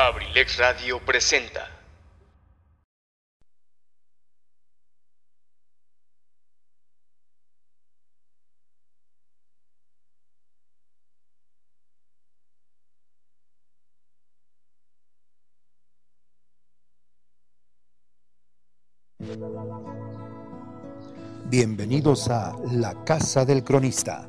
Abrilex Radio presenta. Bienvenidos a La Casa del Cronista.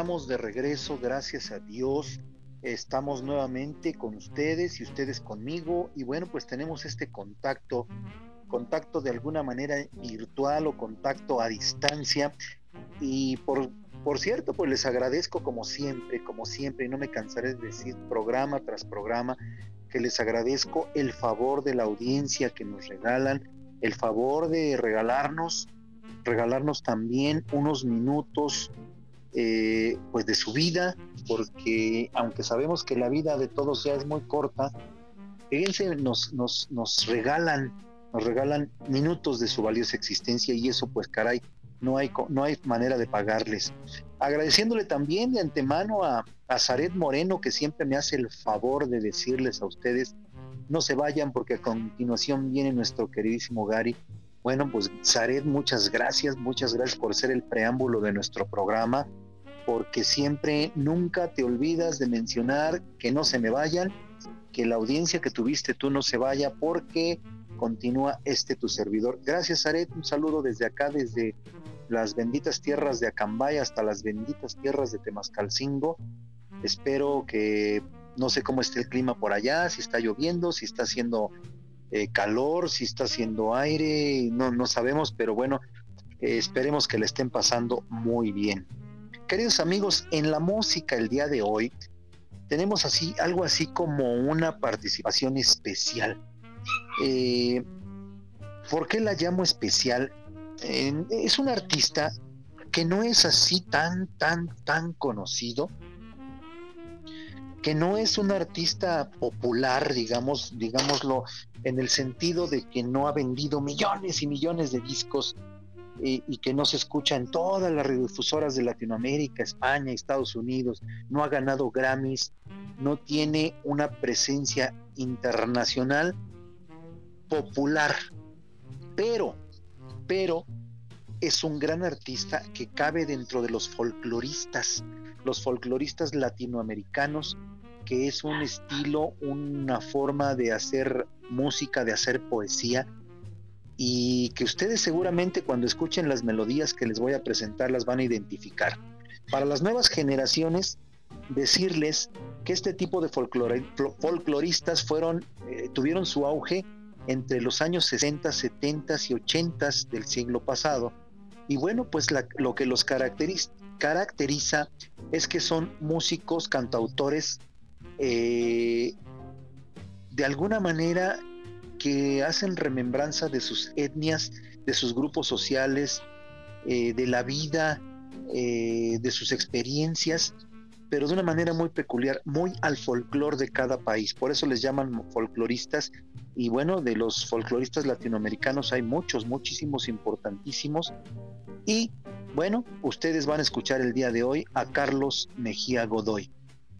estamos de regreso, gracias a Dios. Estamos nuevamente con ustedes y ustedes conmigo y bueno, pues tenemos este contacto, contacto de alguna manera virtual o contacto a distancia y por, por cierto, pues les agradezco como siempre, como siempre, y no me cansaré de decir programa tras programa, que les agradezco el favor de la audiencia que nos regalan, el favor de regalarnos regalarnos también unos minutos eh, pues de su vida, porque aunque sabemos que la vida de todos ya es muy corta, fíjense, nos, nos, nos regalan, nos regalan minutos de su valiosa existencia y eso pues caray, no hay, no hay manera de pagarles. Agradeciéndole también de antemano a, a Zaret Moreno, que siempre me hace el favor de decirles a ustedes, no se vayan porque a continuación viene nuestro queridísimo Gary bueno, pues Zaret, muchas gracias, muchas gracias por ser el preámbulo de nuestro programa, porque siempre, nunca te olvidas de mencionar que no se me vayan, que la audiencia que tuviste tú no se vaya, porque continúa este tu servidor. Gracias, Zaret, un saludo desde acá, desde las benditas tierras de Acambay hasta las benditas tierras de Temascalcingo. Espero que no sé cómo esté el clima por allá, si está lloviendo, si está haciendo eh, calor, si está haciendo aire, no, no sabemos, pero bueno, eh, esperemos que le estén pasando muy bien. Queridos amigos, en la música el día de hoy tenemos así algo así como una participación especial. Eh, ¿Por qué la llamo especial? es un artista que no es así tan, tan, tan conocido, que no es un artista popular, digamos, digámoslo, en el sentido de que no ha vendido millones y millones de discos eh, y que no se escucha en todas las radiodifusoras de Latinoamérica, España, Estados Unidos, no ha ganado Grammys, no tiene una presencia internacional popular, pero, pero es un gran artista que cabe dentro de los folcloristas, los folcloristas latinoamericanos que es un estilo, una forma de hacer música, de hacer poesía, y que ustedes seguramente cuando escuchen las melodías que les voy a presentar las van a identificar. Para las nuevas generaciones, decirles que este tipo de folcloristas fueron, eh, tuvieron su auge entre los años 60, 70 y 80 del siglo pasado. Y bueno, pues lo que los caracteriza, caracteriza es que son músicos, cantautores eh, de alguna manera que hacen remembranza de sus etnias, de sus grupos sociales, eh, de la vida, eh, de sus experiencias, pero de una manera muy peculiar, muy al folclore de cada país. Por eso les llaman folcloristas. Y bueno, de los folcloristas latinoamericanos hay muchos, muchísimos, importantísimos. Y bueno, ustedes van a escuchar el día de hoy a Carlos Mejía Godoy.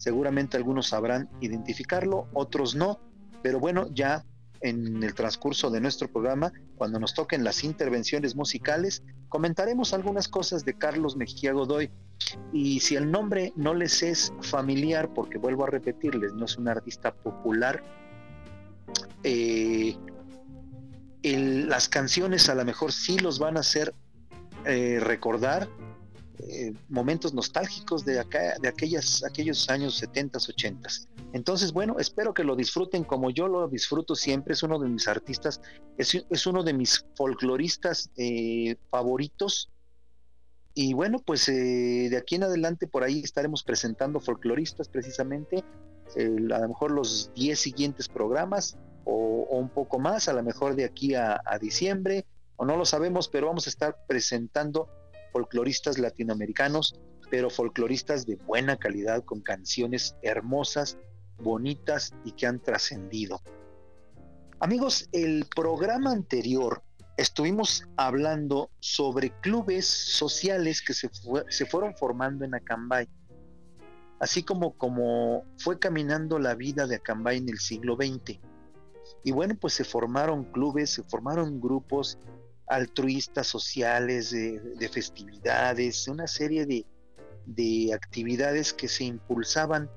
Seguramente algunos sabrán identificarlo, otros no, pero bueno, ya en el transcurso de nuestro programa, cuando nos toquen las intervenciones musicales, comentaremos algunas cosas de Carlos Mejía Godoy. Y si el nombre no les es familiar, porque vuelvo a repetirles, no es un artista popular, eh, las canciones a lo mejor sí los van a hacer eh, recordar eh, momentos nostálgicos de, aquellas, aquellos años 70, 80. Entonces, bueno, espero que lo disfruten como yo lo disfruto siempre. Es uno de mis artistas, es, uno de mis folcloristas eh, favoritos. Y bueno, pues eh, de aquí en adelante por ahí estaremos presentando folcloristas precisamente. a lo mejor los 10 siguientes programas o, un poco más, a lo mejor de aquí a, diciembre, o no lo sabemos, pero vamos a estar presentando folcloristas latinoamericanos, pero folcloristas de buena calidad, con canciones hermosas, bonitas y que han trascendido. Amigos, el programa anterior estuvimos hablando sobre clubes sociales que se, se fueron formando en Acambay, así como, como fue caminando la vida de Acambay en el siglo XX. Y bueno, pues se formaron clubes, se formaron grupos altruistas sociales, de, festividades, una serie de, de actividades que se impulsaban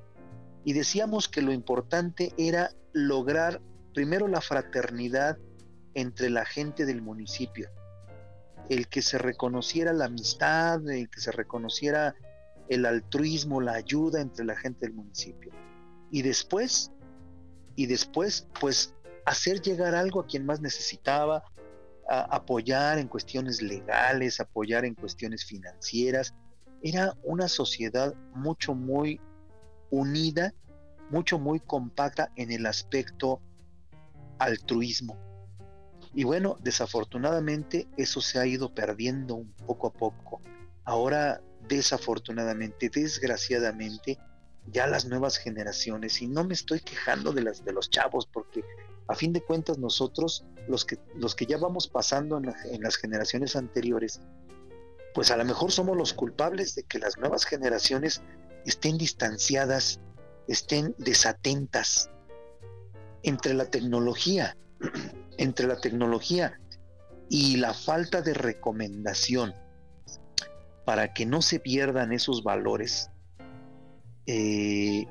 y decíamos que lo importante era lograr primero la fraternidad entre la gente del municipio, el que se reconociera la amistad, el que se reconociera el altruismo, la ayuda entre la gente del municipio. Y después, y después, pues hacer llegar algo a quien más necesitaba, apoyar en cuestiones legales, apoyar en cuestiones financieras. Era una sociedad mucho, muy unida, mucho, muy compacta en el aspecto altruismo. Y bueno, desafortunadamente eso se ha ido perdiendo un poco a poco. Ahora, desafortunadamente, desgraciadamente, ya las nuevas generaciones, y no me estoy quejando de, las, de los chavos, porque a fin de cuentas nosotros, los que, los que ya vamos pasando en, en las generaciones anteriores, pues a lo mejor somos los culpables de que las nuevas generaciones estén distanciadas, estén desatentas entre la tecnología entre la tecnología y la falta de recomendación para que no se pierdan esos valores, eh,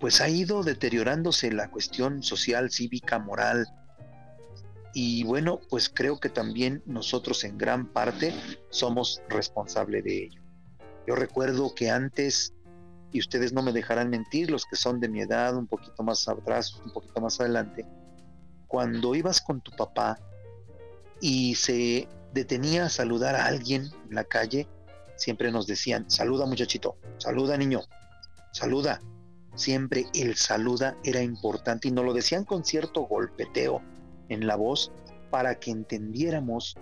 pues ha ido deteriorándose la cuestión social, cívica, moral. Y bueno, pues creo que también nosotros en gran parte somos responsables de ello. Yo recuerdo que antes, y ustedes no me dejarán mentir, los que son de mi edad, un poquito más atrás, un poquito más adelante, cuando ibas con tu papá y se detenía a saludar a alguien en la calle, siempre nos decían, saluda muchachito, saluda niño, saluda. Siempre el saluda era importante y nos lo decían con cierto golpeteo en la voz para que entendiéramos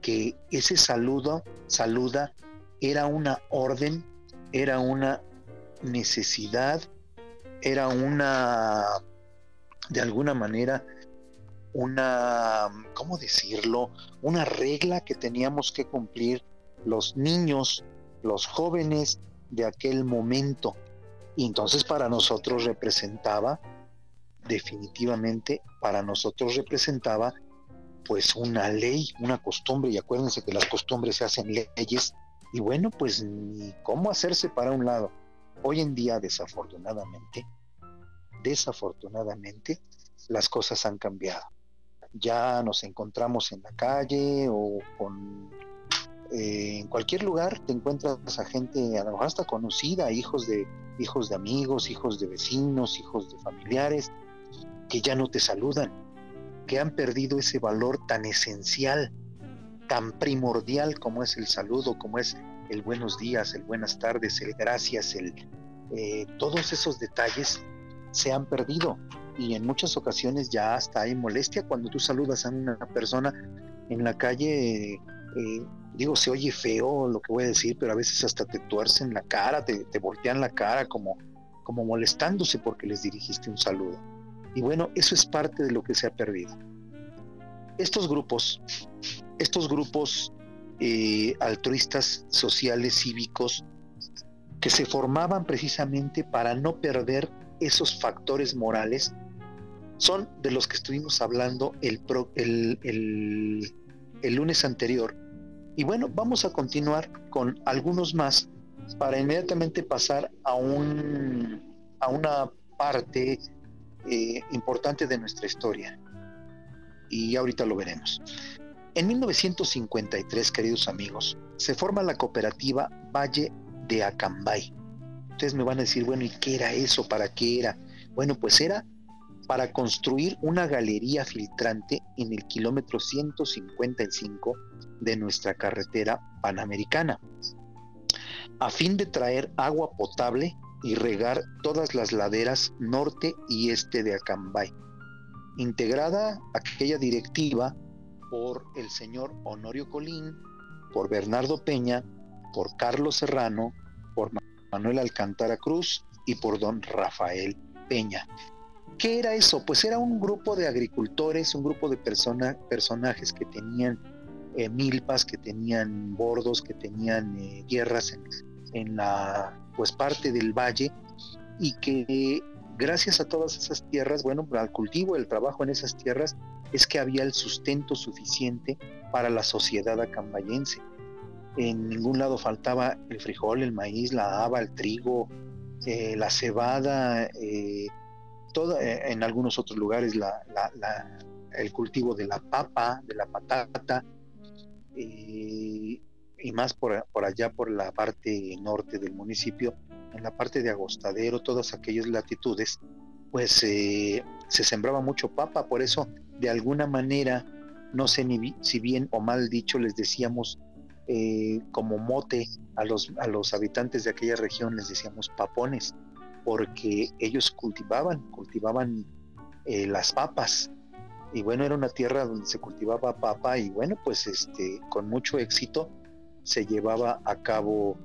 que ese saludo, saluda, era una orden, era una necesidad, era una, de alguna manera, una, ¿cómo decirlo? Una regla que teníamos que cumplir los niños, los jóvenes de aquel momento. Y entonces para nosotros representaba, definitivamente, para nosotros representaba pues una ley, una costumbre, y acuérdense que las costumbres se hacen leyes, y bueno, pues ni cómo hacerse para un lado. Hoy en día, desafortunadamente, desafortunadamente, las cosas han cambiado. Ya nos encontramos en la calle o con, eh, en cualquier lugar te encuentras a gente, a hasta conocida, hijos de, hijos de amigos, hijos de vecinos, hijos de familiares, que ya no te saludan, que han perdido ese valor tan esencial, tan primordial como es el saludo, como es el buenos días, el buenas tardes, el gracias, el, eh, todos esos detalles se han perdido y en muchas ocasiones ya hasta hay molestia cuando tú saludas a una persona en la calle. Eh, digo, se oye feo lo que voy a decir, pero a veces hasta te tuercen la cara, te, voltean la cara como, como molestándose porque les dirigiste un saludo. Y bueno, eso es parte de lo que se ha perdido. Estos grupos, estos grupos eh, altruistas, sociales, cívicos, que se formaban precisamente para no perder esos factores morales son de los que estuvimos hablando el, el, lunes anterior. Y bueno, vamos a continuar con algunos más para inmediatamente pasar a, un, a una parte eh, importante de nuestra historia. Y ahorita lo veremos. En 1953, queridos amigos, se forma la cooperativa Valle de Acambay. Ustedes me van a decir, bueno, ¿y qué era eso? ¿Para qué era? Bueno, pues era para construir una galería filtrante en el kilómetro 155 de nuestra carretera panamericana, a fin de traer agua potable y regar todas las laderas norte y este de Acambay. integrada aquella directiva por el señor Honorio Colín, por Bernardo Peña, por Carlos Serrano, por Manuel Alcántara Cruz y por don Rafael Peña. ¿Qué era eso? Pues era un grupo de agricultores, un grupo de personajes que tenían eh, milpas, que tenían bordos, que tenían eh, en, la pues parte del valle y que gracias a todas esas tierras, bueno, al cultivo, el trabajo en esas tierras, es que había el sustento suficiente para la sociedad acambayense. En ningún lado faltaba el frijol, el maíz, la haba, el trigo, eh, la cebada, eh, eh, en algunos otros lugares el cultivo de la papa, de la patata, y más por, por, allá por la parte norte del municipio, en la parte de Agostadero, todas aquellas latitudes, pues se sembraba mucho papa, por eso de alguna manera, no sé ni si bien o mal dicho, les decíamos eh, como mote a los, a los habitantes de aquella región, les decíamos papones, porque ellos cultivaban, cultivaban eh, las papas. Y bueno, era una tierra donde se cultivaba papa y bueno, pues este, con mucho éxito se llevaba a cabo,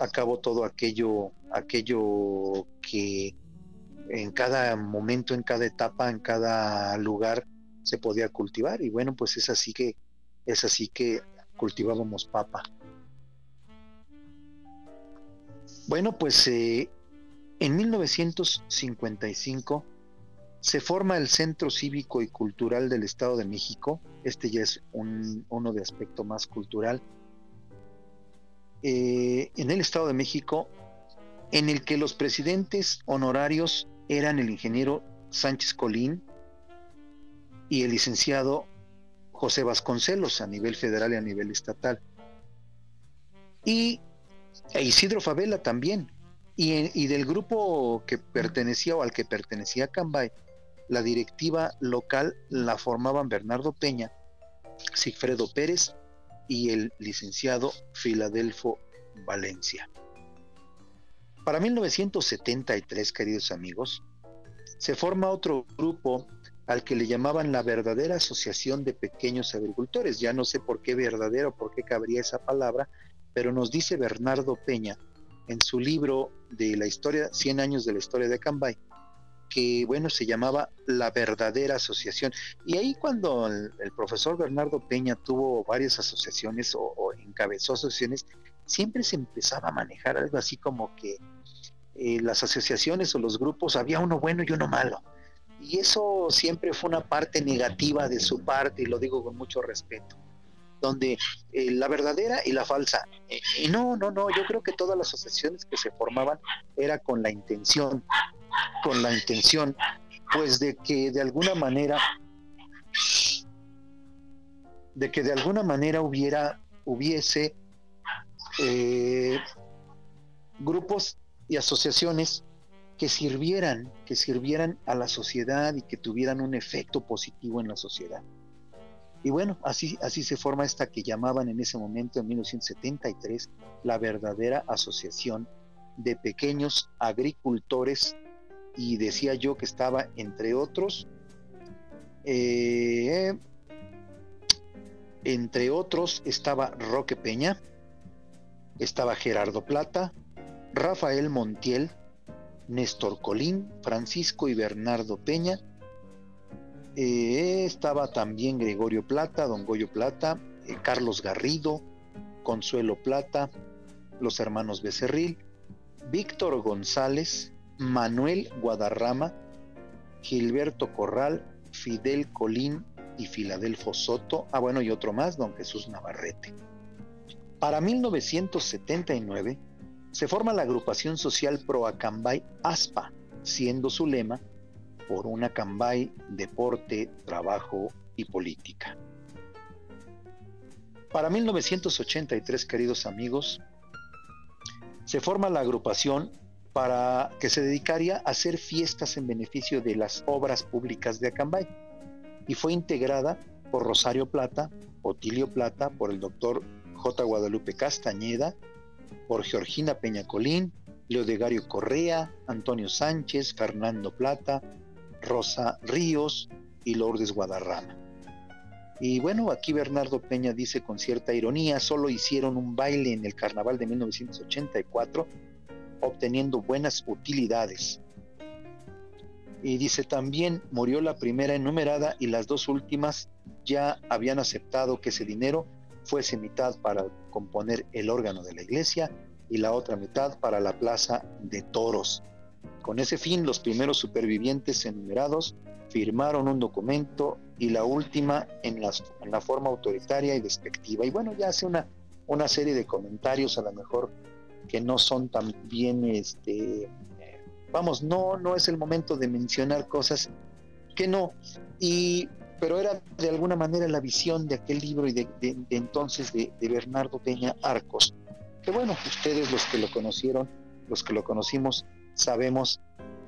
a cabo todo aquello, aquello que en cada momento, en cada etapa, en cada lugar se podía cultivar y bueno, pues es así que es así que cultivábamos papa. Bueno, pues eh, en 1955 se forma el Centro Cívico y Cultural del Estado de México. Este ya es uno de aspecto más cultural. Eh, en el Estado de México, en el que los presidentes honorarios eran el ingeniero Sánchez Colín y el licenciado José Vasconcelos a nivel federal y a nivel estatal. Y Isidro Favela también. Y, del grupo que pertenecía o al que pertenecía Cambay, la directiva local la formaban Bernardo Peña, Sigfredo Pérez y el licenciado Filadelfo Valencia. Para 1973, queridos amigos, se forma otro grupo al que le llamaban la verdadera Asociación de Pequeños Agricultores. Ya no sé por qué verdadero, por qué cabría esa palabra, pero nos dice Bernardo Peña en su libro de la historia, 100 años de la historia de Cambay, que bueno, se llamaba La verdadera asociación. Y ahí cuando el, profesor Bernardo Peña tuvo varias asociaciones o, o, encabezó asociaciones, siempre se empezaba a manejar algo así como que eh, las asociaciones o los grupos había uno bueno y uno malo. Y eso siempre fue una parte negativa de su parte, y lo digo con mucho respeto, donde eh, la verdadera y la falsa. Eh, y no, no, no, yo creo que todas las asociaciones que se formaban era con la intención, con la intención, pues de que de alguna manera, de que de alguna manera hubiera, hubiese grupos y asociaciones que sirvieran, que sirvieran a la sociedad y que tuvieran un efecto positivo en la sociedad. Y bueno, así, así se forma esta que llamaban en ese momento, en 1973, la verdadera asociación de pequeños agricultores y decía yo que estaba entre otros, eh, entre otros estaba Roque Peña, estaba Gerardo Plata, Rafael Montiel, Néstor Colín, Francisco y Bernardo Peña. Eh, estaba también Gregorio Plata, Don Goyo Plata, eh, Carlos Garrido, Consuelo Plata, los hermanos Becerril, Víctor González, Manuel Guadarrama, Gilberto Corral, Fidel Colín y Filadelfo Soto, ah bueno, y otro más, don Jesús Navarrete. Para 1979, se forma la agrupación social Pro Acambay ASPA, siendo su lema por una Acambay, deporte, trabajo y política. Para 1983, queridos amigos, se forma la agrupación para que se dedicaría a hacer fiestas en beneficio de las obras públicas de Acambay y fue integrada por Rosario Plata, Otilio Plata, por el doctor J. Guadalupe Castañeda, por Georgina Peñacolín, Leodegario Correa, Antonio Sánchez, Fernando Plata, Rosa Ríos y Lourdes Guadarrama. Y bueno, aquí Bernardo Peña dice con cierta ironía, solo hicieron un baile en el carnaval de 1984, obteniendo buenas utilidades. Y dice también, murió la primera enumerada y las dos últimas ya habían aceptado que ese dinero fuese mitad para componer el órgano de la iglesia y la otra mitad para la plaza de toros. Con ese fin, los primeros supervivientes enumerados firmaron un documento y la última en, la forma autoritaria y despectiva. Y bueno, ya hace una, una serie de comentarios a lo mejor que no son tan bien, este, vamos, no, no es el momento de mencionar cosas que no. Y, pero era de alguna manera la visión de aquel libro y de, entonces de, de Bernardo Peña Arcos. Que bueno, ustedes los que lo conocieron, los que lo conocimos, sabemos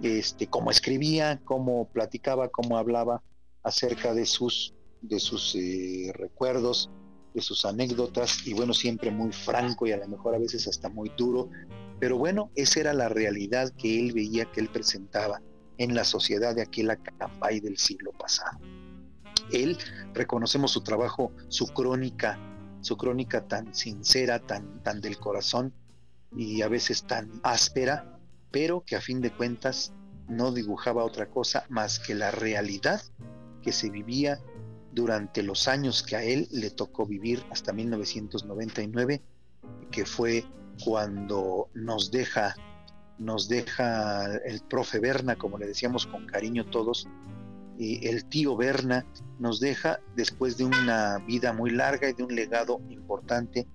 este, cómo escribía, cómo platicaba, cómo hablaba acerca de sus, de sus eh, recuerdos, de sus anécdotas, y bueno, siempre muy franco y a lo mejor a veces hasta muy duro, pero bueno, esa era la realidad que él veía, que él presentaba en la sociedad de aquel Acambay del siglo pasado. Él, reconocemos su trabajo, su crónica, su crónica tan sincera, tan, tan del corazón y a veces tan áspera, pero que a fin de cuentas no dibujaba otra cosa más que la realidad que se vivía durante los años que a él le tocó vivir hasta 1999, que fue cuando nos deja nos deja el profe Berna, como le decíamos con cariño todos, y el tío Berna nos deja después de una vida muy larga y de un legado importante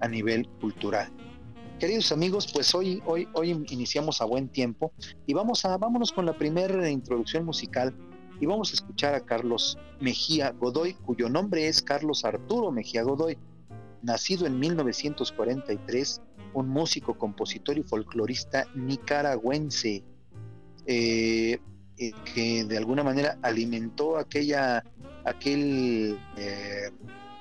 a nivel cultural. Queridos amigos, pues hoy, hoy, hoy iniciamos a buen tiempo y vamos a, vámonos con la primera introducción musical y vamos a escuchar a Carlos Mejía Godoy, cuyo nombre es Carlos Arturo Mejía Godoy, nacido en 1943, un músico, compositor y folclorista nicaragüense, eh, eh, que de alguna manera alimentó aquella, aquel eh,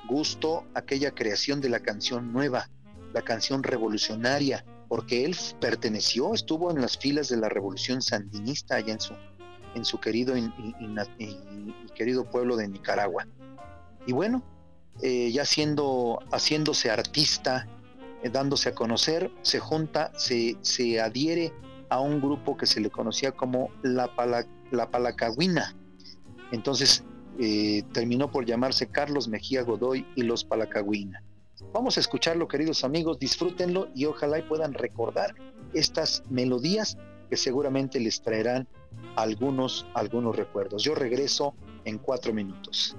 gusto, aquella creación de la canción nueva la canción revolucionaria, porque él perteneció, estuvo en las filas de la revolución sandinista allá en su, en su querido querido pueblo de Nicaragua. Y bueno, eh, ya siendo, haciéndose artista, eh, dándose a conocer, se junta, se, se, adhiere a un grupo que se le conocía como la, la Palacagüina. Entonces eh, terminó por llamarse Carlos Mejía Godoy y los Palacagüina. Vamos a escucharlo, queridos amigos, disfrútenlo y ojalá y puedan recordar estas melodías que seguramente les traerán algunos, algunos recuerdos. Yo regreso en cuatro minutos.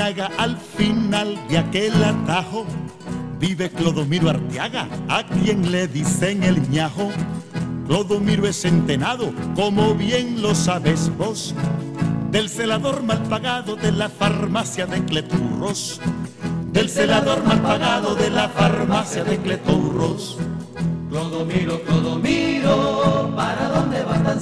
Al final de aquel atajo, vive Clodomiro Arteaga, a quien le dicen el ñajo. Clodomiro es centenado, como bien lo sabes vos, del celador mal pagado de la farmacia de Cleturros, del celador mal pagado de la farmacia de Cleturros. Clodomiro, Clodomiro, ¿para dónde vas tan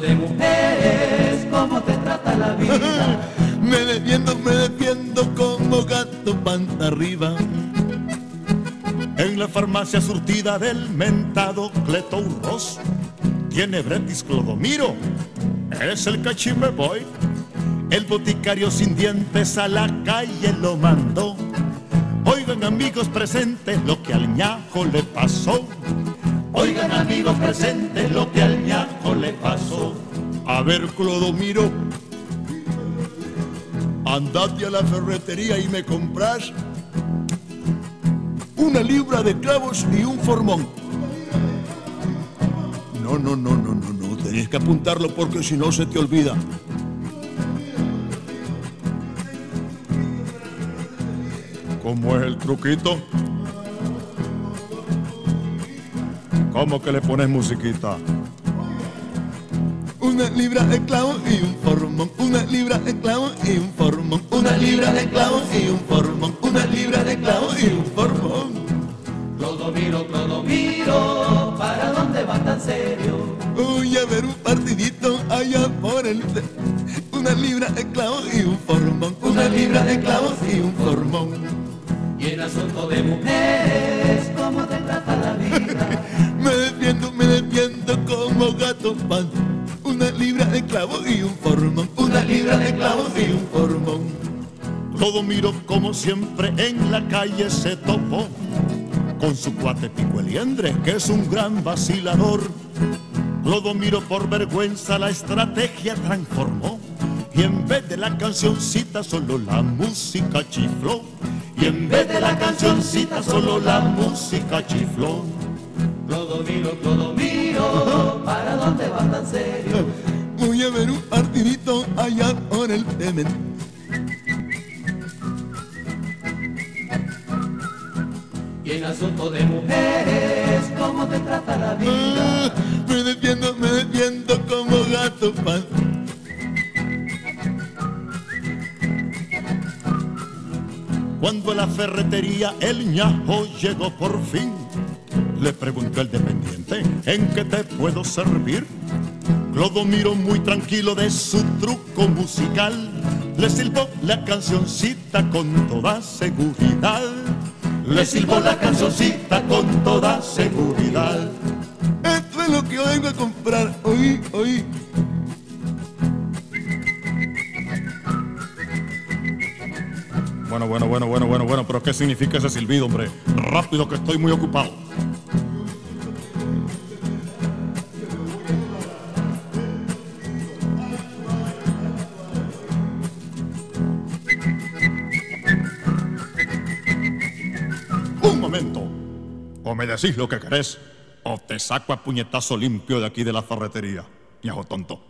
De mujeres, ¿cómo te trata la vida? me defiendo, me defiendo como gato panta arriba. En la farmacia surtida del mentado Cleto tiene Bretis Clodomiro, es el cachime boy. El boticario sin dientes a la calle lo mandó Oigan amigos presentes lo que al ñajo le pasó. Oigan amigos presentes lo que al ñajo le pasó. A ver, Clodomiro, andate a la ferretería y me compras una libra de clavos y un formón. No, no, no, no, no, no, tenés que apuntarlo porque si no se te olvida. ¿Cómo es el truquito? ¿Cómo que le pones musiquita? Una libra de clavo y un formón, una libra de clavo y un formón, una libra de clavo y un formón, una libra de clavo y un formón. Clodomiro, Clodomiro, ¿para dónde vas tan serio? Voy a ver un partidito allá por el... Una libra de clavo y un formón, una libra de clavos y un formón. Y en asunto de mujeres, ¿cómo te trata la vida? Una libra de clavo y un formón, una libra de clavos y un formón. Todo miro como siempre en la calle se topó con su cuate Pico Eliendre, que es un gran vacilador. Clodomiro por vergüenza la estrategia transformó y en vez de la cancioncita solo la música chifló. Y en vez de la cancioncita solo la música chifló. Clodomiro, Clodomiro, ¿para dónde vas tan serio? Voy a ver un partidito allá por el temen. Y en asunto de mujeres, ¿cómo te trata la vida? Ah, me defiendo, me defiendo como gato pan. Cuando a la ferretería el ñajo llegó por fin, le preguntó el dependiente, ¿en qué te puedo servir? Clodomiro muy tranquilo de su truco musical, le silbó la cancioncita con toda seguridad. Le silbó la cancioncita con toda seguridad. Esto es lo que vengo a comprar hoy, hoy. Bueno, bueno, bueno, bueno, bueno, bueno, pero ¿qué significa ese silbido, hombre? Rápido que estoy muy ocupado. Me decís lo que querés, o te saco a puñetazo limpio de aquí de la ferretería. Ñajo tonto.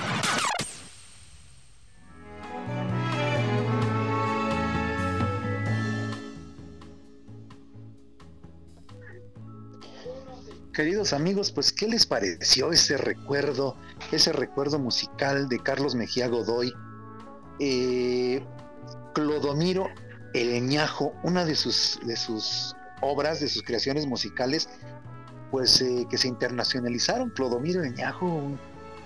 Queridos amigos, pues ¿qué les pareció ese recuerdo, ese recuerdo musical de Carlos Mejía Godoy? Eh, Clodomiro El Ñajo, una de sus, de sus obras, de sus creaciones musicales, pues eh, que se internacionalizaron. Clodomiro El Ñajo, un-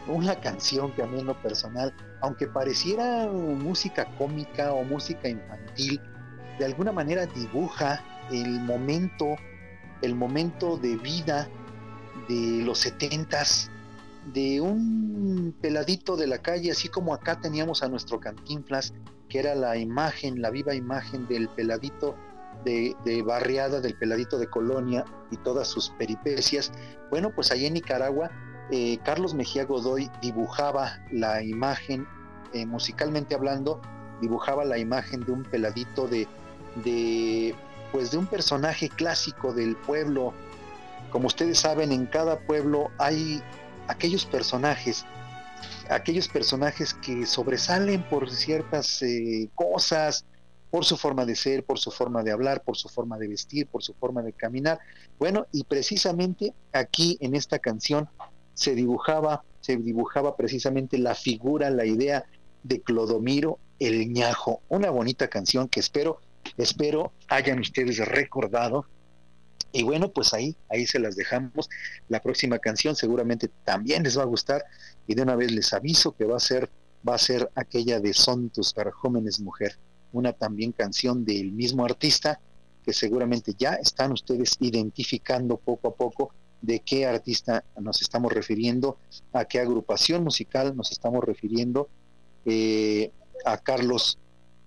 una canción que a mí en lo personal, aunque pareciera música cómica o música infantil, de alguna manera dibuja el momento el momento de vida de los setentas, de un peladito de la calle, así como acá teníamos a nuestro Cantinflas, que era la imagen, la viva imagen del peladito de, barriada del peladito de Colonia y todas sus peripecias, bueno, pues allá en Nicaragua, eh, Carlos Mejía Godoy dibujaba la imagen, eh, musicalmente hablando, dibujaba la imagen de un peladito de, de, pues de un personaje clásico del pueblo. Como ustedes saben, en cada pueblo hay aquellos personajes aquellos personajes que sobresalen por ciertas eh, cosas, por su forma de ser, por su forma de hablar, por su forma de vestir, por su forma de caminar. Bueno, y precisamente aquí en esta canción se dibujaba, se dibujaba precisamente la figura, la idea de Clodomiro el ñajo, una bonita canción que espero, espero hayan ustedes recordado. Y bueno, pues ahí, ahí se las dejamos. La próxima canción seguramente también les va a gustar y de una vez les aviso que va a ser va a ser aquella de Son tus jóvenes mujer, una también canción del mismo artista que seguramente ya están ustedes identificando poco a poco de qué artista nos estamos refiriendo, a qué agrupación musical nos estamos refiriendo, eh, a Carlos,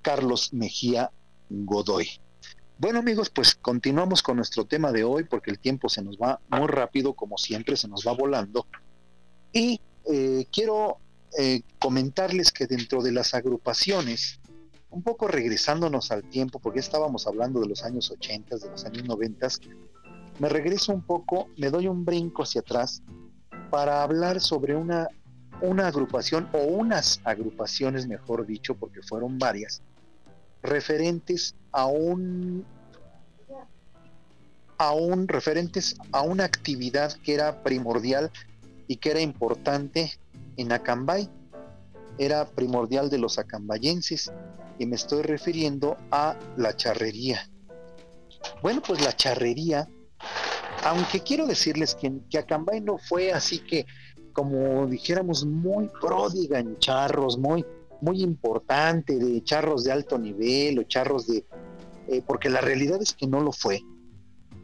Carlos Mejía Godoy. Bueno amigos, pues continuamos con nuestro tema de hoy porque el tiempo se nos va muy rápido, como siempre, se nos va volando. Y eh, quiero eh, comentarles que dentro de las agrupaciones, un poco regresándonos al tiempo, porque estábamos hablando de los años 80, de los años 90, me regreso un poco, me doy un brinco hacia atrás para hablar sobre una, una agrupación o unas agrupaciones, mejor dicho, porque fueron varias, referentes a un a un referentes a una actividad que era primordial y que era importante en Acambay. Era primordial de los acambayenses y me estoy refiriendo a la charrería. Bueno, pues la charrería, aunque quiero decirles que, que Acambay no fue así que, como dijéramos, muy pródiga en charros, muy, muy importante, de charros de alto nivel o charros de... Eh, porque la realidad es que no lo fue.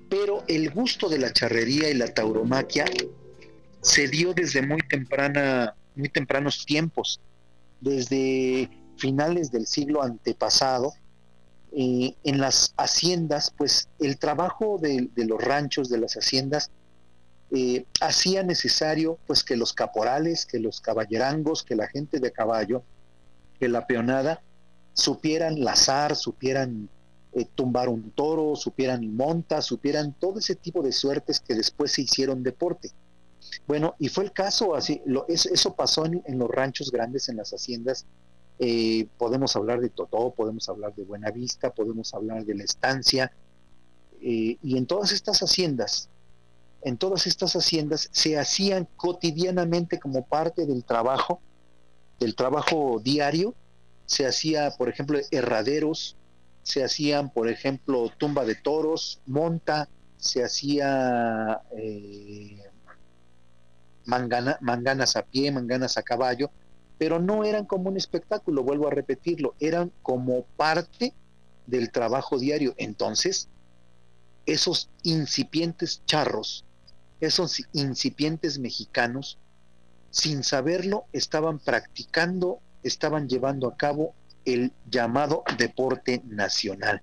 Pero el gusto de la charrería y la tauromaquia se dio desde muy temprana, muy tempranos tiempos, desde finales del siglo antepasado, eh, en las haciendas, pues el trabajo de, los ranchos, de las haciendas, eh, hacía necesario pues que los caporales, que los caballerangos, que la gente de caballo, que la peonada, supieran lazar, supieran eh, tumbar un toro, supieran monta, supieran todo ese tipo de suertes que después se hicieron deporte. Bueno, y fue el caso así, lo, eso, pasó en, los ranchos grandes, en las haciendas. Eh, podemos hablar de Totó, podemos hablar de Buenavista, podemos hablar de la estancia. Eh, y en todas estas haciendas, en todas estas haciendas se hacían cotidianamente como parte del trabajo, del trabajo diario. Se hacía, por ejemplo, herraderos, se hacían, por ejemplo, tumba de toros, monta, se hacía eh, manganas a pie, manganas a caballo, pero no eran como un espectáculo, vuelvo a repetirlo, eran como parte del trabajo diario. Entonces, esos incipientes charros, esos incipientes mexicanos, sin saberlo, estaban practicando, estaban llevando a cabo el llamado deporte nacional,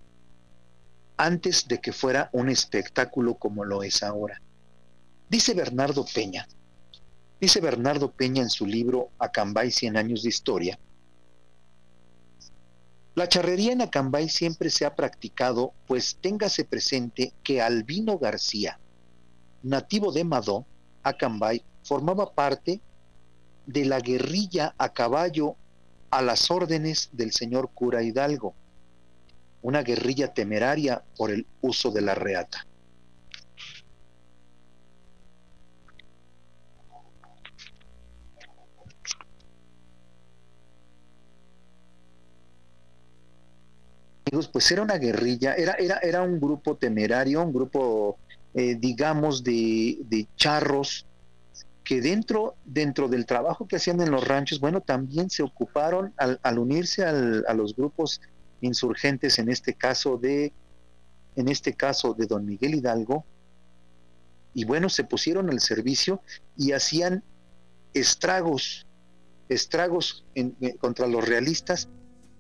antes de que fuera un espectáculo como lo es ahora. Dice Bernardo Peña, Dice Bernardo Peña en su libro Acambay 100 años de historia, la charrería en Acambay siempre se ha practicado, pues téngase presente que Albino García, nativo de Madó, Acambay, formaba parte de la guerrilla a caballo a las órdenes del señor cura Hidalgo, una guerrilla temeraria por el uso de la reata. pues era una guerrilla, era, era, era un grupo temerario, un grupo, eh, digamos, de, de, charros, que dentro, dentro del trabajo que hacían en los ranchos, bueno, también se ocuparon al, unirse a los grupos insurgentes, en este caso de, en este caso de don Miguel Hidalgo, y bueno, se pusieron al servicio y hacían estragos, estragos eh, contra los realistas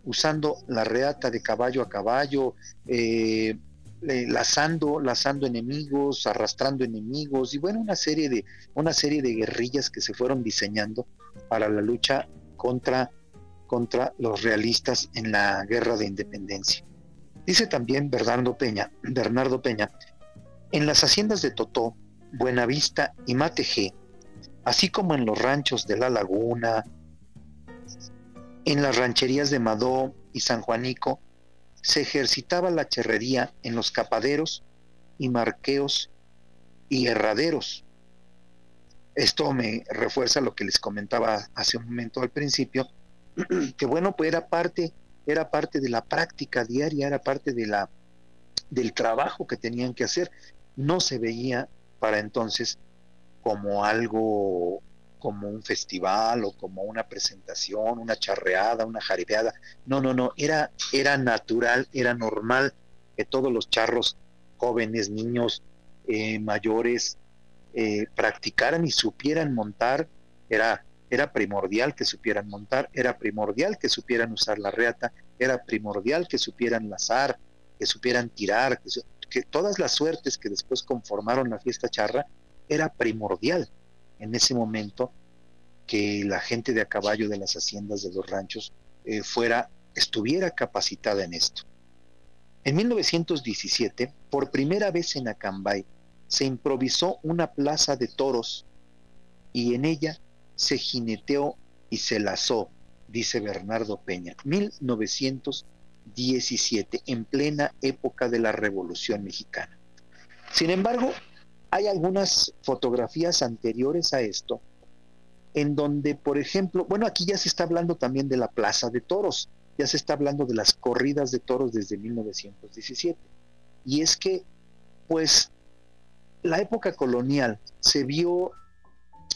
usando la reata de caballo a caballo, eh, lazando, lazando enemigos, arrastrando enemigos y bueno, una serie de una serie de guerrillas que se fueron diseñando para la lucha contra contra los realistas en la guerra de independencia. Dice también Bernardo Peña, Bernardo Peña, en las haciendas de Totó, Buenavista y Matejé, así como en los ranchos de La Laguna, en las rancherías de Madó y San Juanico, se ejercitaba la cherrería en los capaderos y marqueos y herraderos. Esto me refuerza lo que les comentaba hace un momento al principio, que bueno, pues era parte, era parte de la práctica diaria, era parte de la, del trabajo que tenían que hacer. No se veía para entonces como algo, como un festival o como una presentación, una charreada, una jaripeada. No, no, no, era, era natural, era normal que todos los charros jóvenes, niños, eh, mayores, eh, practicaran y supieran montar. Era era primordial que supieran montar, era primordial que supieran usar la reata, era primordial que supieran lazar, que supieran tirar, que, todas las suertes que después conformaron la fiesta charra, era primordial en ese momento que la gente de a caballo de las haciendas de los ranchos eh, fuera, estuviera capacitada en esto. En 1917, por primera vez en Acambay, se improvisó una plaza de toros y en ella se jineteó y se lazó, dice Bernardo Peña, 1917, en plena época de la Revolución Mexicana. Sin embargo, hay algunas fotografías anteriores a esto, en donde, por ejemplo, bueno, aquí ya se está hablando también de la Plaza de Toros, ya se está hablando de las corridas de toros desde 1917. Y es que, pues, la época colonial se vio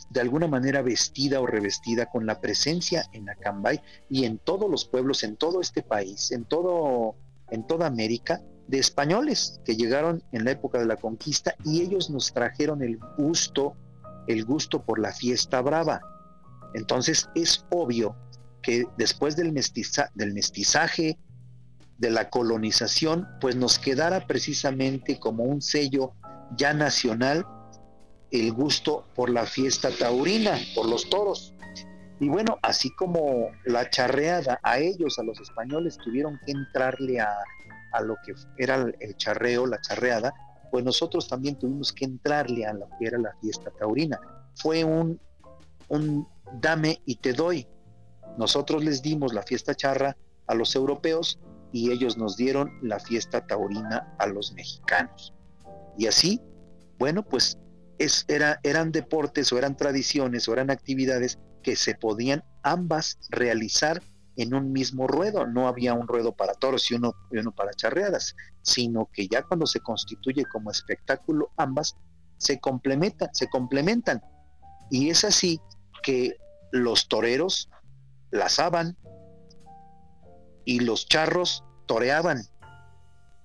de alguna manera vestida o revestida con la presencia en Acambay y en todos los pueblos, en todo este país, en todo, en toda América, de españoles que llegaron en la época de la conquista y ellos nos trajeron el gusto, el gusto por la fiesta brava. Entonces es obvio que después del, del mestizaje, de la colonización, pues nos quedara precisamente como un sello ya nacional el gusto por la fiesta taurina, por los toros. Y bueno, así como la charreada, a ellos, a los españoles, tuvieron que entrarle a, lo que era el charreo, la charreada, pues nosotros también tuvimos que entrarle a lo que era la fiesta taurina. Fue un, un dame y te doy. Nosotros les dimos la fiesta charra a los europeos y ellos nos dieron la fiesta taurina a los mexicanos. Y así, bueno, pues era, eran deportes o eran tradiciones o eran actividades que se podían ambas realizar en un mismo ruedo. No había un ruedo para toros y uno, y uno para charreadas, sino que ya cuando se constituye como espectáculo, ambas se complementan, se complementan. Y es así que los toreros lazaban y los charros toreaban.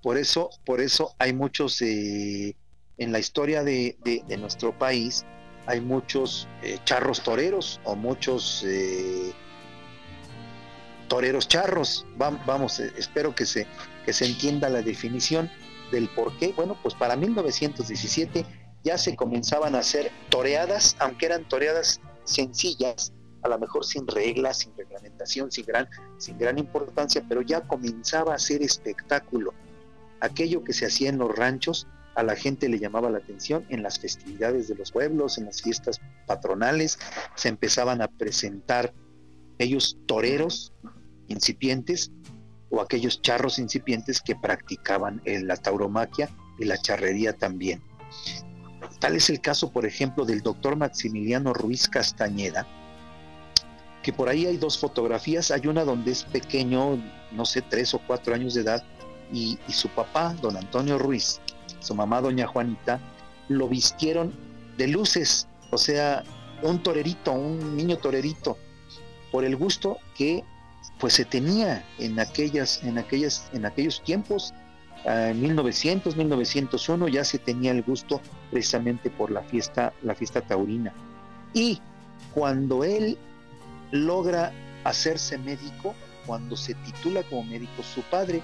Por eso, por eso hay muchos eh, en la historia de, nuestro país hay muchos eh, charros toreros o muchos eh, toreros charros. vamos, eh, espero que se, que se entienda la definición del por qué. Bueno, pues para 1917 ya se comenzaban a hacer toreadas, aunque eran toreadas sencillas, a lo mejor sin reglas, sin reglamentación, sin gran, sin gran importancia, pero ya comenzaba a ser espectáculo. Aquello que se hacía en los ranchos a la gente le llamaba la atención en las festividades de los pueblos, en las fiestas patronales, se empezaban a presentar aquellos toreros incipientes o aquellos charros incipientes que practicaban la tauromaquia y la charrería también. Tal es el caso, por ejemplo, del doctor Maximiliano Ruiz Castañeda, que por ahí hay dos fotografías, hay una donde es pequeño, no sé, tres o cuatro años de edad, y, y su papá, don Antonio Ruiz, su mamá doña Juanita, lo vistieron de luces, o sea, un torerito, un niño torerito, por el gusto que pues se tenía en aquellas, en aquellas, en aquellos tiempos, en 1900, 1901 ya se tenía el gusto precisamente por la fiesta, la fiesta taurina. Y cuando él logra hacerse médico, cuando se titula como médico, su padre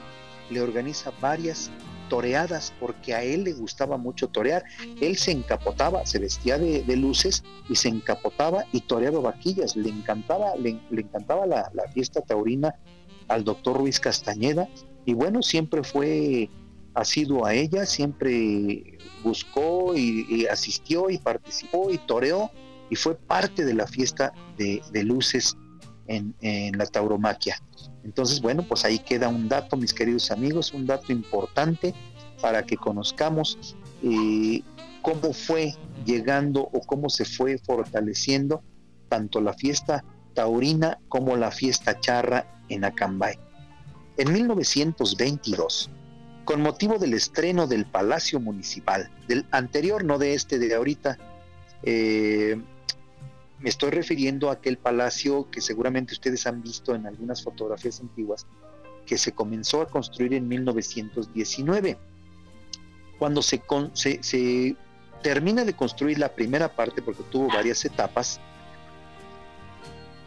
le organiza varias toreadas, porque a él le gustaba mucho torear. Él se encapotaba, se vestía de, luces y se encapotaba y toreaba vaquillas. Le encantaba, le, encantaba la, fiesta taurina al doctor Ruiz Castañeda y bueno, siempre fue asiduo a ella, siempre buscó y, asistió y participó y toreó y fue parte de la fiesta de, luces en, la tauromaquia. Entonces, bueno, pues ahí queda un dato, mis queridos amigos, un dato importante para que conozcamos eh, cómo fue llegando o cómo se fue fortaleciendo tanto la fiesta taurina como la fiesta charra en Acambay. En 1922, con motivo del estreno del Palacio Municipal, del anterior, no de este de ahorita, eh, me estoy refiriendo a aquel palacio que seguramente ustedes han visto en algunas fotografías antiguas, que se comenzó a construir en 1919. Cuando se, termina de construir la primera parte, porque tuvo varias etapas,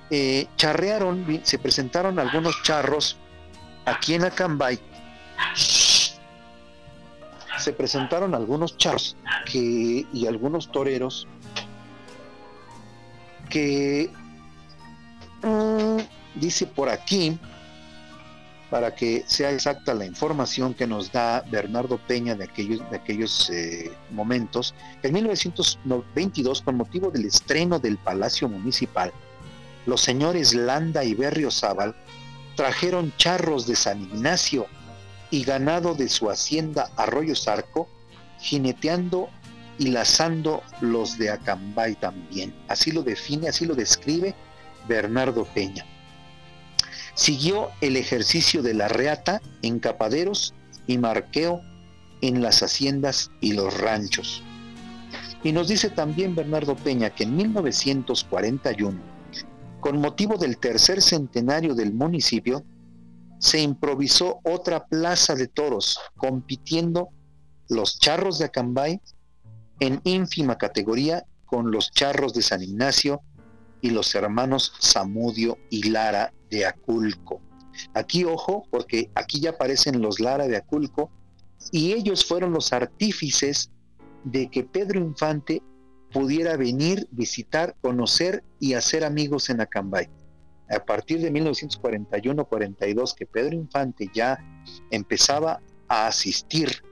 eh, charrearon, se presentaron algunos charros aquí en Acambay. Se presentaron algunos charros y algunos toreros que mm, dice por aquí, para que sea exacta la información que nos da Bernardo Peña de aquellos, de aquellos eh, momentos, en 1922, con motivo del estreno del Palacio Municipal, los señores Landa y Berriozábal trajeron charros de San Ignacio y ganado de su hacienda Arroyo Zarco, jineteando y lazando los de Acambay también. Así lo define, así lo describe Bernardo Peña. Siguió el ejercicio de la reata en capaderos y marqueo en las haciendas y los ranchos. Y nos dice también Bernardo Peña que en 1941, con motivo del tercer centenario del municipio, se improvisó otra plaza de toros, compitiendo los charros de Acambay en ínfima categoría con los charros de San Ignacio y los hermanos Samudio y Lara de Aculco. Aquí ojo, porque aquí ya aparecen los Lara de Aculco y ellos fueron los artífices de que Pedro Infante pudiera venir, visitar, conocer y hacer amigos en Acambay. A partir de 1941-42 que Pedro Infante ya empezaba a asistir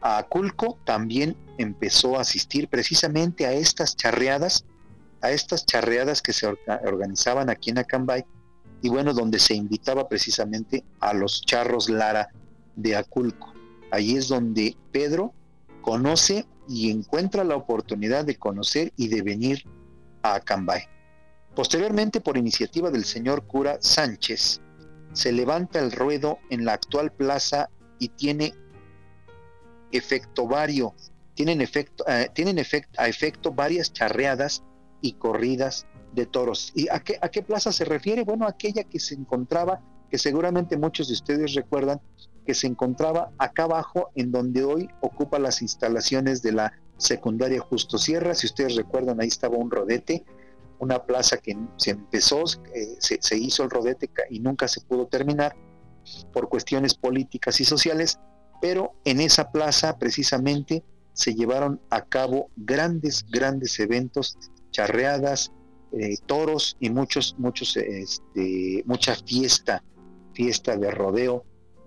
a Aculco también empezó a asistir precisamente a estas charreadas, a estas charreadas que se organizaban aquí en Acambay, y bueno, donde se invitaba precisamente a los charros Lara de Aculco. Ahí es donde Pedro conoce y encuentra la oportunidad de conocer y de venir a Acambay. Posteriormente, por iniciativa del señor cura Sánchez, se levanta el ruedo en la actual plaza y tiene efecto vario, tienen, efecto, eh, tienen efecto, a efecto varias charreadas y corridas de toros. ¿Y a qué, a qué plaza se refiere? Bueno, aquella que se encontraba, que seguramente muchos de ustedes recuerdan, que se encontraba acá abajo, en donde hoy ocupa las instalaciones de la secundaria Justo Sierra. Si ustedes recuerdan, ahí estaba un rodete, una plaza que se empezó, eh, se, se hizo el rodete y nunca se pudo terminar por cuestiones políticas y sociales pero en esa plaza precisamente se llevaron a cabo grandes, grandes eventos, charreadas, eh, toros y muchos, muchos, este, mucha fiesta, fiesta de rodeo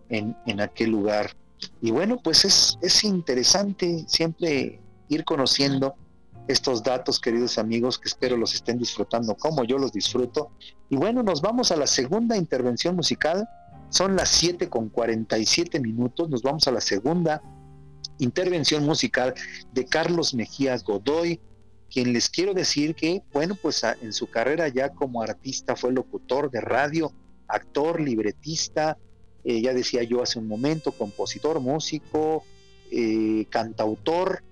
en, en aquel lugar. Y bueno, pues es, es interesante siempre ir conociendo estos datos, queridos amigos, que espero los estén disfrutando como yo los disfruto. Y bueno, nos vamos a la segunda intervención musical son las 7 con 47 minutos. Nos vamos a la segunda intervención musical de Carlos Mejía Godoy, quien les quiero decir que, bueno, pues en su carrera ya como artista fue locutor de radio, actor, libretista, eh, ya decía yo hace un momento, compositor, músico, eh, cantautor,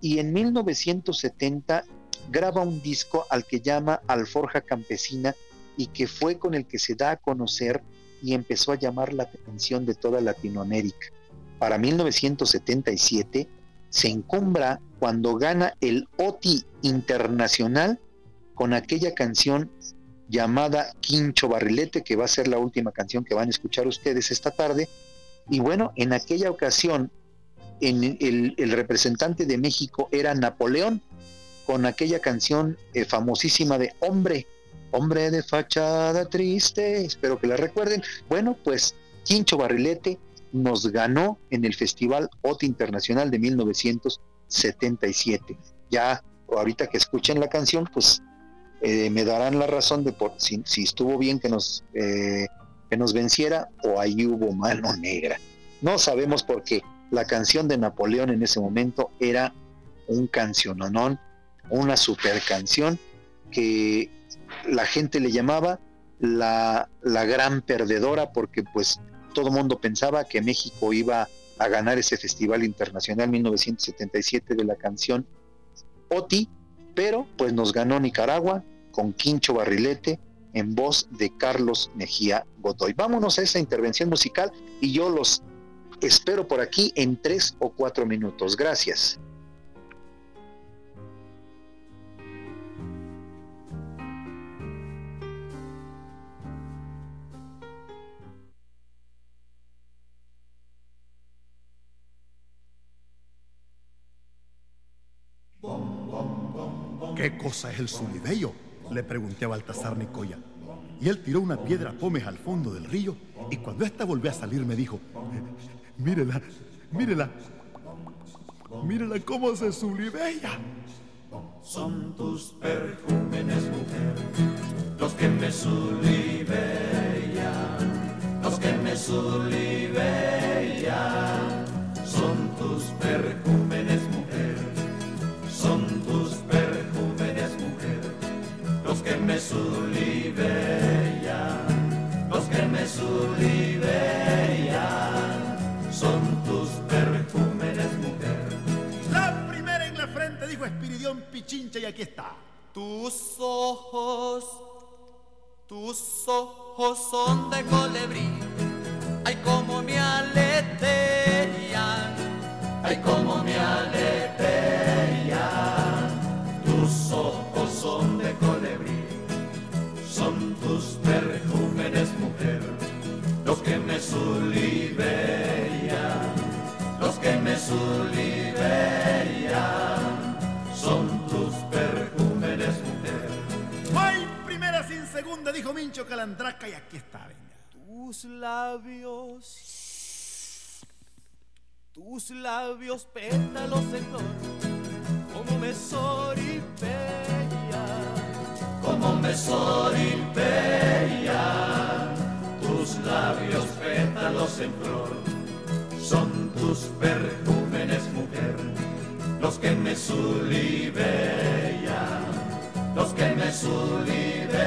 y en 1970 graba un disco al que llama Alforja Campesina y que fue con el que se da a conocer y empezó a llamar la atención de toda Latinoamérica. Para 1977 se encumbra cuando gana el OTI Internacional con aquella canción llamada Quincho Barrilete, que va a ser la última canción que van a escuchar ustedes esta tarde, Y bueno, en aquella ocasión, el, representante de México era Napoleón, con aquella canción eh, famosísima de Hombre, Hombre de fachada triste, espero que la recuerden. Bueno, pues Quincho Barrilete nos ganó en el Festival OT Internacional de 1977. Ya ahorita que escuchen la canción, pues eh, me darán la razón de por, si, estuvo bien que nos, eh, que nos venciera o ahí hubo mano negra. No sabemos por qué. La canción de Napoleón en ese momento era un canciononón, una super canción que la gente le llamaba la, la gran perdedora porque pues todo el mundo pensaba que México iba a ganar ese Festival Internacional 1977 de la canción Oti, pero pues nos ganó Nicaragua con Quincho Barrilete en voz de Carlos Mejía Godoy. Vámonos a esa intervención musical y yo los espero por aquí en tres o cuatro minutos. Gracias. ¿Qué cosa es el zulibello? Le pregunté a Baltasar Nicoya. Y él tiró una piedra pómez al fondo del río y cuando ésta volvió a salir me dijo, mírela, mírela, mírela cómo se zulibella. Son tus perfumes, mujer, los que me zulibellan, los que me zulibellan. Son tus perfumes, Pichincha y aquí está. Tus ojos, tus ojos son de colibrí. Ay, como me aletean. Ay, como me aletean. Tus ojos son de colibrí. Son tus perfumes, mujer, los que me zulibellan, los que me zulibellan. Son tus perfumes, mujer. ¡Ay, primera sin segunda! Dijo Mincho Calandraca y aquí está, venga. Tus labios, tus labios pétalos en flor, como me soripellan, como me soripellan tus labios pétalos en flor. Son tus perfumes, mujer, los que me zulibellan, los que me zulibellan.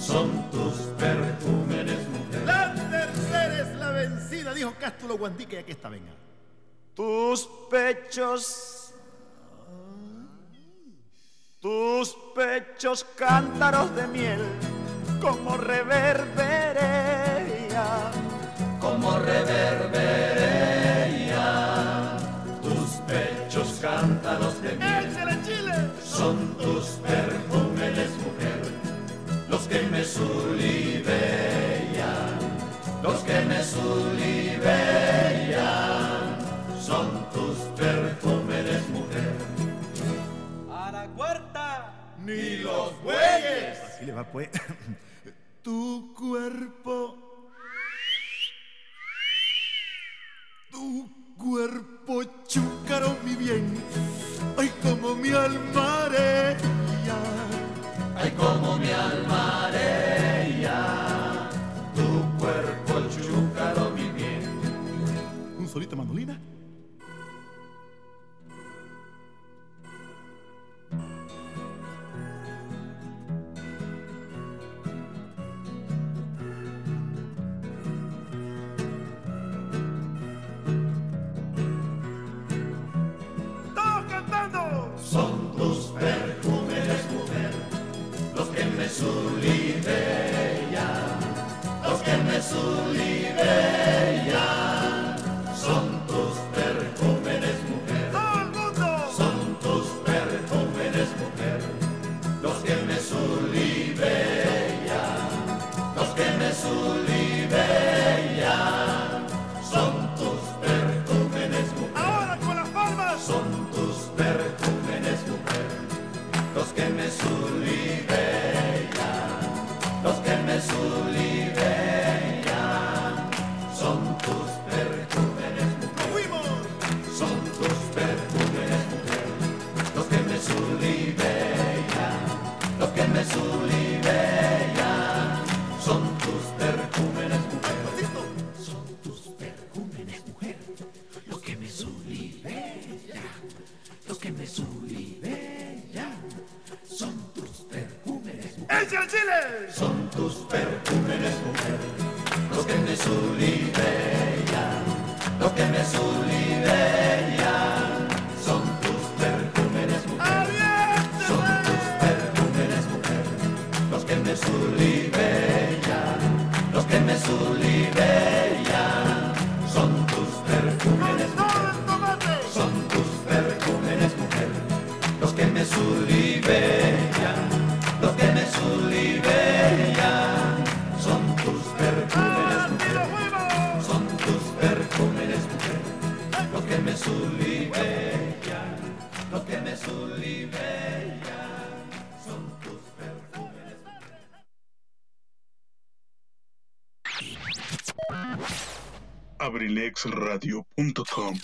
Son tus perfumes, mujer. La tercera es la vencida, dijo Cástulo Guandique y aquí está, venga. tus pechos, tus pechos cántaros de miel, como reverberea. como reverberea. Cántaros de miel ¡Échale, Chile! son tus perfumes, mujer, los que me zulibellan, los que me zulibellan, son tus perfumes, mujer. A la cuarta. Ni los bueyes. Así le va, pues. tu cuerpo. Cuerpo chúcaro, mi bien. Ay, como mi alma. Ay, como mi alma tu cuerpo chúcaro, mi bien. Un solito mandolina. abrilexradio.com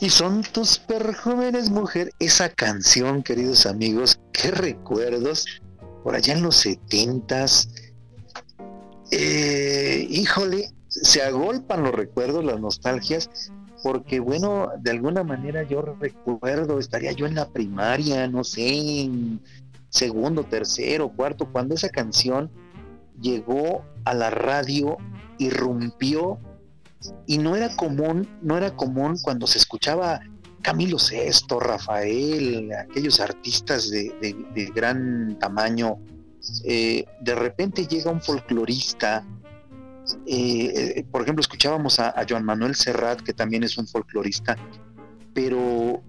Y son tus perfumes, mujer. Esa canción, queridos amigos, qué recuerdos. Por allá en los setentas. Eh, híjole, se agolpan los recuerdos, las nostalgias, porque bueno, de alguna manera yo recuerdo, estaría yo en la primaria, no sé, en segundo, tercero, cuarto, cuando esa canción llegó a la radio, irrumpió y no era común, no era común cuando se escuchaba Camilo Sesto, Rafael, aquellos artistas de, gran tamaño, eh, de repente llega un folclorista, eh, eh, por ejemplo, escuchábamos a, a Joan Manuel Serrat, que también es un folclorista, pero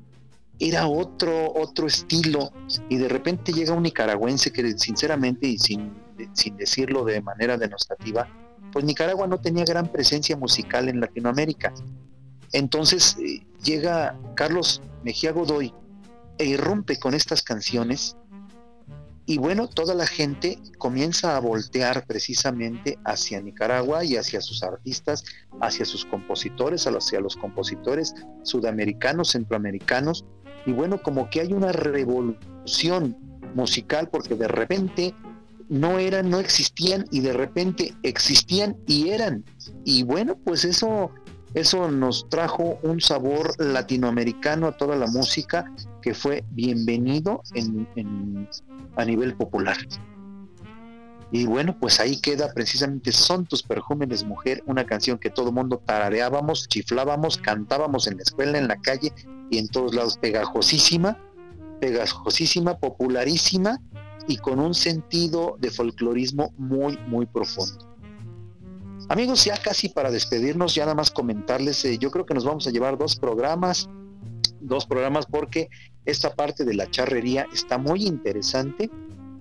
era otro, otro estilo, y de repente llega un nicaragüense que sinceramente y sin, sin decirlo de manera denostativa, pues Nicaragua no tenía gran presencia musical en Latinoamérica. Entonces eh, llega Carlos Mejía Godoy e irrumpe con estas canciones y bueno, toda la gente comienza a voltear precisamente hacia Nicaragua y hacia sus artistas, hacia sus compositores, hacia los compositores sudamericanos, centroamericanos, y bueno, como que hay una revolución musical porque de repente no eran, no existían y de repente existían y eran. Y bueno, pues eso, eso nos trajo un sabor latinoamericano a toda la música que fue bienvenido en, a nivel popular. Y bueno, pues ahí queda precisamente Son tus perfumes, mujer, una canción que todo mundo tarareábamos, chiflábamos, cantábamos en la escuela, en la calle y en todos lados, pegajosísima, pegajosísima, popularísima y con un sentido de folclorismo muy, muy profundo. Amigos, ya casi para despedirnos, ya nada más comentarles, eh, yo creo que nos vamos a llevar dos programas, dos programas porque esta parte de la charrería está muy interesante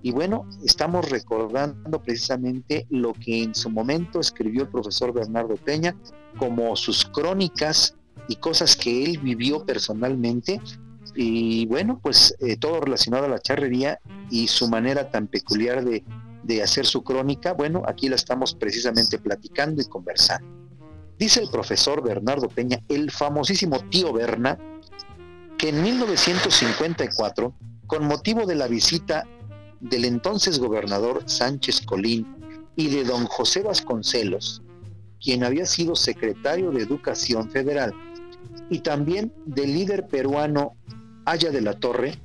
y bueno, estamos recordando precisamente lo que en su momento escribió el profesor Bernardo Peña como sus crónicas y cosas que él vivió personalmente y bueno, pues eh, todo relacionado a la charrería y su manera tan peculiar de, de hacer su crónica, bueno, aquí la estamos precisamente platicando y conversando. Dice el profesor Bernardo Peña, el famosísimo tío Berna, que en 1954, con motivo de la visita del entonces gobernador Sánchez Colín y de don José Vasconcelos, quien había sido secretario de Educación Federal, y también del líder peruano Aya de la Torre,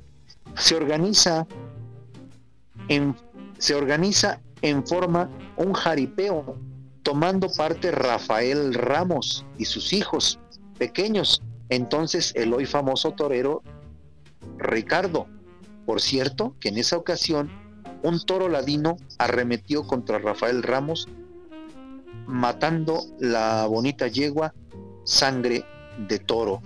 se organiza en, se organiza en forma un jaripeo, tomando parte Rafael Ramos y sus hijos pequeños, entonces el hoy famoso torero Ricardo. Por cierto, que en esa ocasión un toro ladino arremetió contra Rafael Ramos, matando la bonita yegua sangre de toro.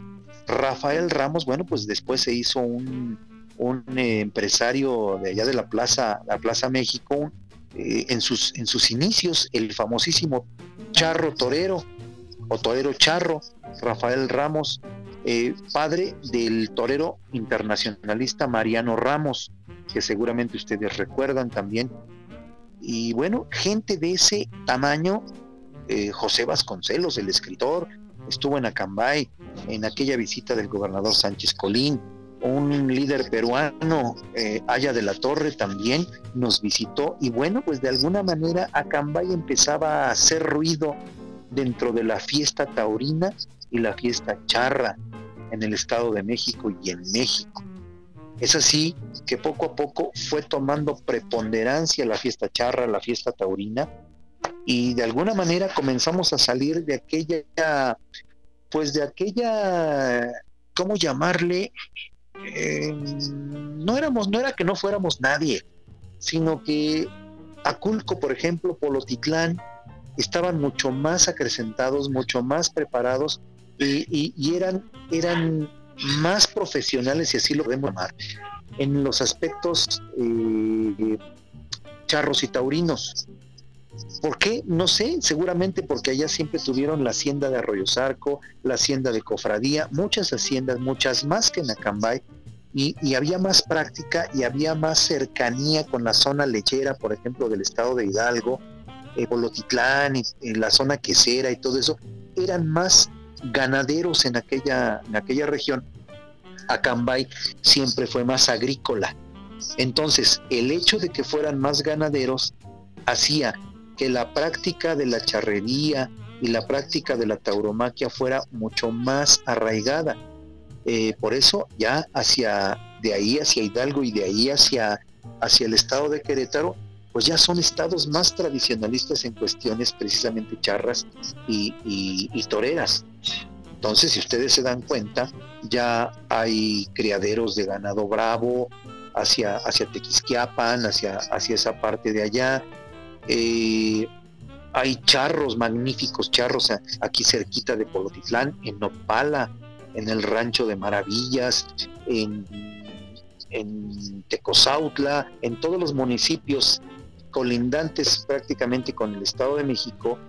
Rafael Ramos, bueno, pues después se hizo un, un eh, empresario de allá de la Plaza, la Plaza México, eh, en, sus, en sus inicios, el famosísimo Charro Torero, o Torero Charro, Rafael Ramos, eh, padre del torero internacionalista Mariano Ramos, que seguramente ustedes recuerdan también. Y bueno, gente de ese tamaño, José Vasconcelos, el escritor, estuvo en Acambay en aquella visita del gobernador Sánchez Colín, un líder peruano, eh, Aya de la Torre, también nos visitó y bueno, pues de alguna manera Acambay empezaba a hacer ruido dentro de la fiesta taurina y la fiesta charra en el Estado de México y en México. Es así que poco a poco fue tomando preponderancia la fiesta charra, la fiesta taurina, y de alguna manera comenzamos a salir de aquella, pues de aquella, ¿cómo llamarle? Eh, no éramos, no era que no fuéramos nadie, sino que Aculco, por ejemplo, Polotitlán, estaban mucho más acrecentados, mucho más preparados y, eran, eran más profesionales, y así lo podemos llamar, en los aspectos eh, charros y taurinos. ¿Por qué? No sé, seguramente porque allá siempre tuvieron la hacienda de Arroyo Zarco, la hacienda de Cofradía, muchas haciendas, muchas más que en Acambay, y, había más práctica y había más cercanía con la zona lechera, por ejemplo, del estado de Hidalgo, eh, Bolotitlán, y, la zona quesera y todo eso, eran más ganaderos en aquella, en aquella región. Acambay siempre fue más agrícola. Entonces, el hecho de que fueran más ganaderos hacía que la práctica de la charrería y la práctica de la tauromaquia fuera mucho más arraigada. Eh, por eso ya hacia de ahí hacia Hidalgo y de ahí hacia, hacia el estado de Querétaro, pues ya son estados más tradicionalistas en cuestiones precisamente charras y, toreras. Entonces, si ustedes se dan cuenta, ya hay criaderos de ganado bravo hacia, hacia Tequisquiapan, hacia, hacia esa parte de allá, eh, hay charros, magníficos charros aquí cerquita de Polotitlán, en Nopala, en el Rancho de Maravillas, en, en Tecozautla, en todos los municipios colindantes prácticamente con el Estado de México,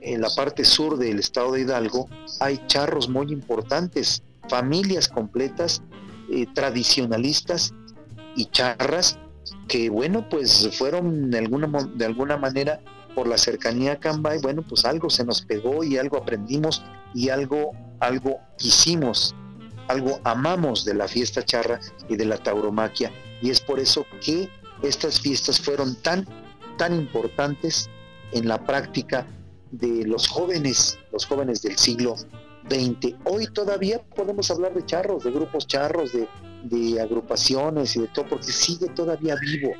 en la parte sur del Estado de Hidalgo, hay charros muy importantes, familias completas, eh, tradicionalistas y charras que bueno, pues fueron de alguna, de alguna manera por la cercanía a Cambay, bueno, pues algo se nos pegó y algo aprendimos y algo, algo quisimos, algo amamos de la fiesta charra y de la tauromaquia. Y es por eso que estas fiestas fueron tan, tan importantes en la práctica de los jóvenes, los jóvenes del siglo XX. Hoy todavía podemos hablar de charros, de grupos charros, de, de agrupaciones y de todo, porque sigue todavía vivo.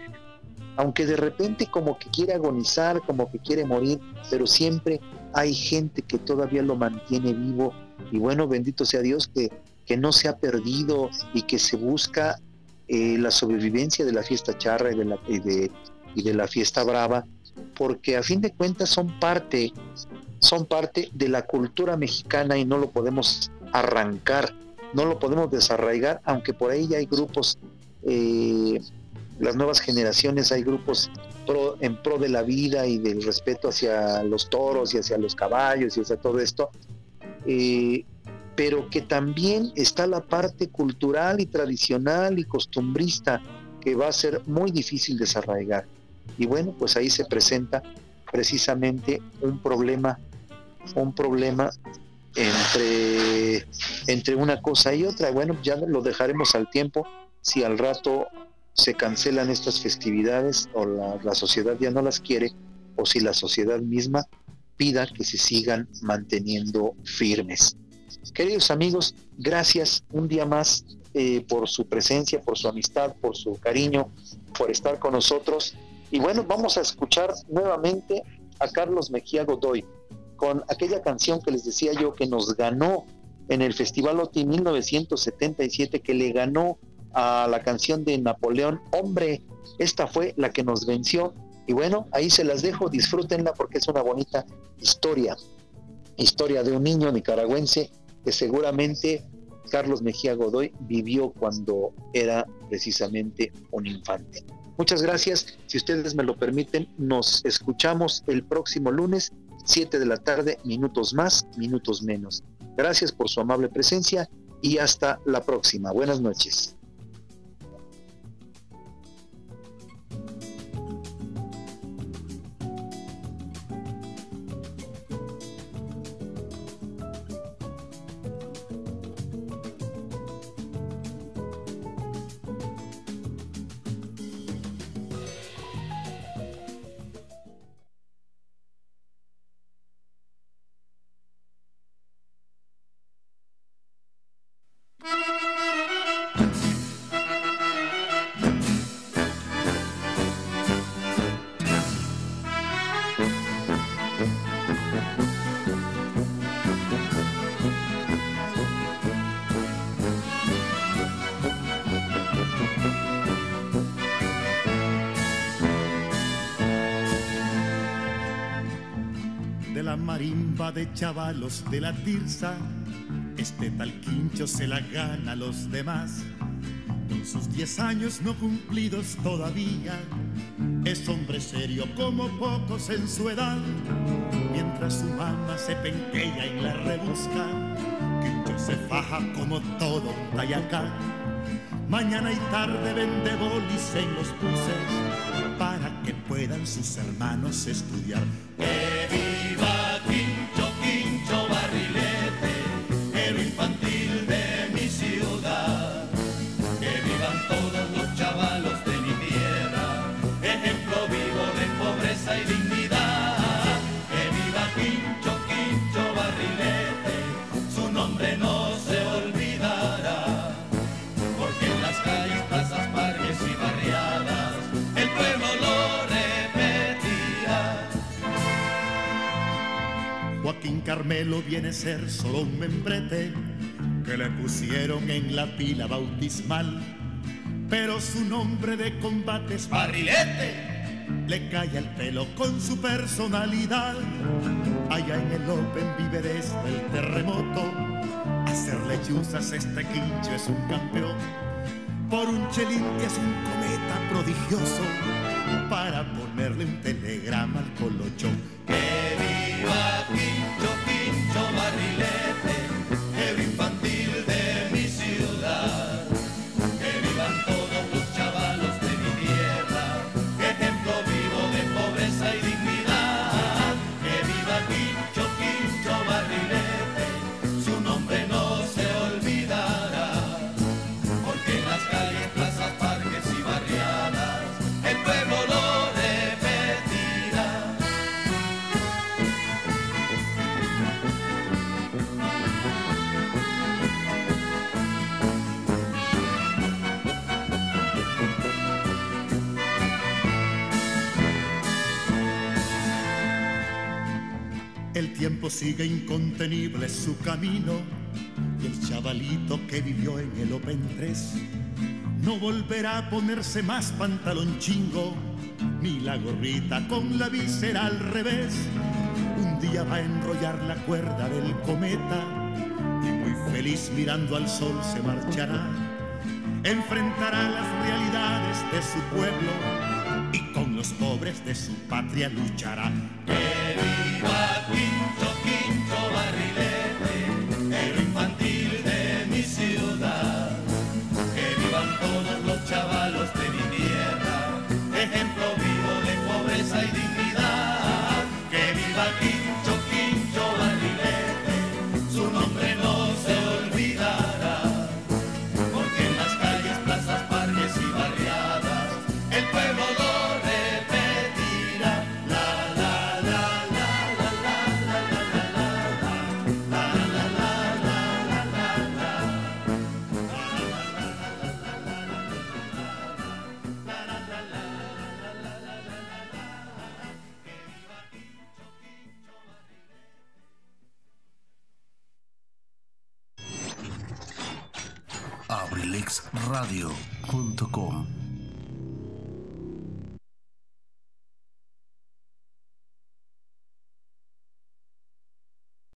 Aunque de repente como que quiere agonizar, como que quiere morir, pero siempre hay gente que todavía lo mantiene vivo. Y bueno, bendito sea Dios que, que no se ha perdido y que se busca eh, la sobrevivencia de la fiesta charra y de la, y de, y de la fiesta brava, porque a fin de cuentas son parte, son parte de la cultura mexicana y no lo podemos arrancar no lo podemos desarraigar, aunque por ahí ya hay grupos, eh, las nuevas generaciones, hay grupos en pro de la vida y del respeto hacia los toros y hacia los caballos y hacia todo esto, eh, pero que también está la parte cultural y tradicional y costumbrista que va a ser muy difícil desarraigar. Y bueno, pues ahí se presenta precisamente un problema, un problema entre, entre una cosa y otra. Bueno, ya lo dejaremos al tiempo. Si al rato se cancelan estas festividades o la, la sociedad ya no las quiere, o si la sociedad misma pida que se sigan manteniendo firmes. Queridos amigos, gracias un día más eh, por su presencia, por su amistad, por su cariño, por estar con nosotros. Y bueno, vamos a escuchar nuevamente a Carlos Mejía Godoy con aquella canción que les decía yo que nos ganó en el Festival OTI 1977, que le ganó a la canción de Napoleón, hombre, esta fue la que nos venció. Y bueno, ahí se las dejo, disfrútenla porque es una bonita historia, historia de un niño nicaragüense que seguramente Carlos Mejía Godoy vivió cuando era precisamente un infante. Muchas gracias. Si ustedes me lo permiten, nos escuchamos el próximo lunes 7 de la tarde, minutos más, minutos menos. Gracias por su amable presencia y hasta la próxima. Buenas noches. De chavalos de la tirsa, este tal quincho se la gana a los demás. Con sus diez años no cumplidos todavía, es hombre serio como pocos en su edad. Mientras su mamá se penquea y la rebusca, Quincho se faja como todo un. Mañana y tarde vende bolis en los buses para que puedan sus hermanos estudiar. Carmelo viene a ser solo un membrete que le pusieron en la pila bautismal. Pero su nombre de combate es ¡Barrilete! le cae al pelo con su personalidad. Allá en el Open vive desde el terremoto. Hacer lechuzas este quincho es un campeón. Por un chelín que es un cometa prodigioso. Para ponerle un telegrama al colochón. ¡Que viva Quincho sigue incontenible su camino y el chavalito que vivió en el Open 3 no volverá a ponerse más pantalón chingo ni la gorrita con la visera al revés. Un día va a enrollar la cuerda del cometa y muy feliz mirando al sol se marchará. Enfrentará las realidades de su pueblo y con los pobres de su patria luchará. Que viva Quinto,